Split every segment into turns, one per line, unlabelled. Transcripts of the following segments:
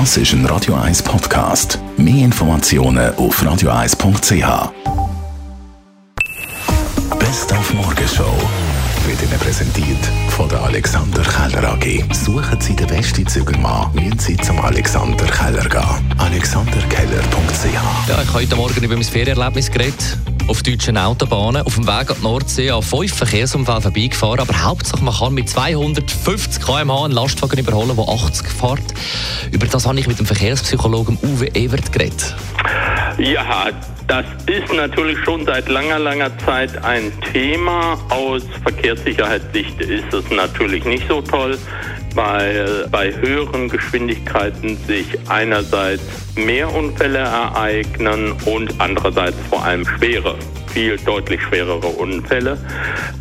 Das ist ein Radio 1 Podcast. Mehr Informationen auf radio1.ch. Best auf Morgenshow wird Ihnen präsentiert von der Alexander Keller AG. Suchen Sie den besten Zügelmann, müssen Sie zum Alexander Keller gehen. AlexanderKeller.ch
Ja, ich habe heute Morgen über mein Ferienerlebnis geredet. Auf deutschen Autobahnen. Auf dem Weg an die Nordsee an fünf Verkehrsunfällen vorbeigefahren. Aber hauptsächlich man kann mit 250 km/h einen Lastwagen überholen, der 80 fährt. Über das habe ich mit dem Verkehrspsychologen Uwe Evert geredet.
Ja, das ist natürlich schon seit langer, langer Zeit ein Thema. Aus Verkehrssicherheitssicht ist es natürlich nicht so toll, weil bei höheren Geschwindigkeiten sich einerseits mehr Unfälle ereignen und andererseits vor allem schwere viel deutlich schwerere Unfälle.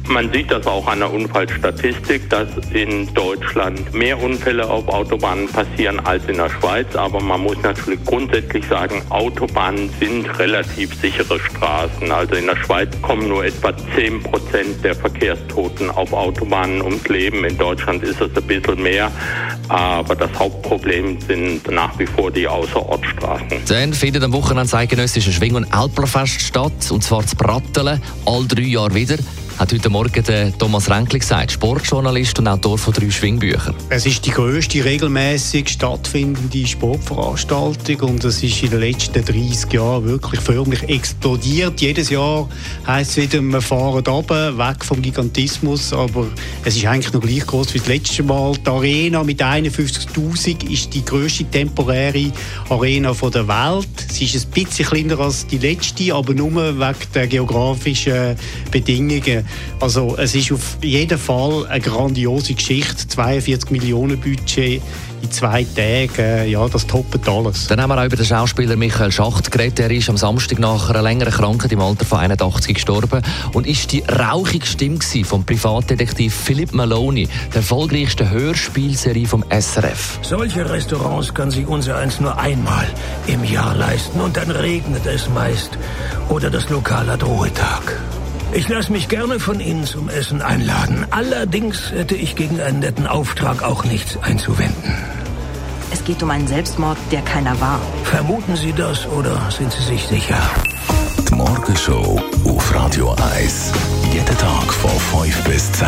Man sieht das auch an der Unfallstatistik, dass in Deutschland mehr Unfälle auf Autobahnen passieren als in der Schweiz. Aber man muss natürlich grundsätzlich sagen, Autobahnen sind relativ sichere Straßen. Also in der Schweiz kommen nur etwa 10 Prozent der Verkehrstoten auf Autobahnen ums Leben. In Deutschland ist es ein bisschen mehr. Aber das Hauptproblem sind nach wie vor die Außerortstraßen.
Dann findet am Wochenende das eidgenössische Schwing- und Alplerfest statt. Und zwar zu Brattelen, all drei Jahre wieder hat heute Morgen der Thomas Renkli gesagt, Sportjournalist und Autor von drei Schwingbüchern.
Es ist die grösste regelmäßig stattfindende Sportveranstaltung und es ist in den letzten 30 Jahren wirklich förmlich explodiert. Jedes Jahr heisst es wieder, wir fahren runter, weg vom Gigantismus, aber es ist eigentlich noch gleich groß wie das letzte Mal. Die Arena mit 51'000 ist die grösste temporäre Arena der Welt. Sie ist ein bisschen kleiner als die letzte, aber nur wegen der geografischen Bedingungen. Also es ist auf jeden Fall eine grandiose Geschichte. 42 Millionen Budget in zwei Tagen, ja, das toppet alles.
Dann haben wir auch über den Schauspieler Michael Schacht geredet. Er ist am Samstag nach einer längeren Krankheit im Alter von 81 gestorben und ist die rauchige Stimme vom Privatdetektiv Philip Maloney, der erfolgreichsten Hörspielserie vom SRF.
Solche Restaurants kann sich unser eins nur einmal im Jahr leisten und dann regnet es meist oder das Lokal hat Ruhetag. Ich lasse mich gerne von Ihnen zum Essen einladen. Allerdings hätte ich gegen einen netten Auftrag auch nichts einzuwenden.
Es geht um einen Selbstmord, der keiner war.
Vermuten Sie das oder sind Sie sich sicher?
Die Morgenshow auf Radio 1. Jeden Tag von 5 bis 10.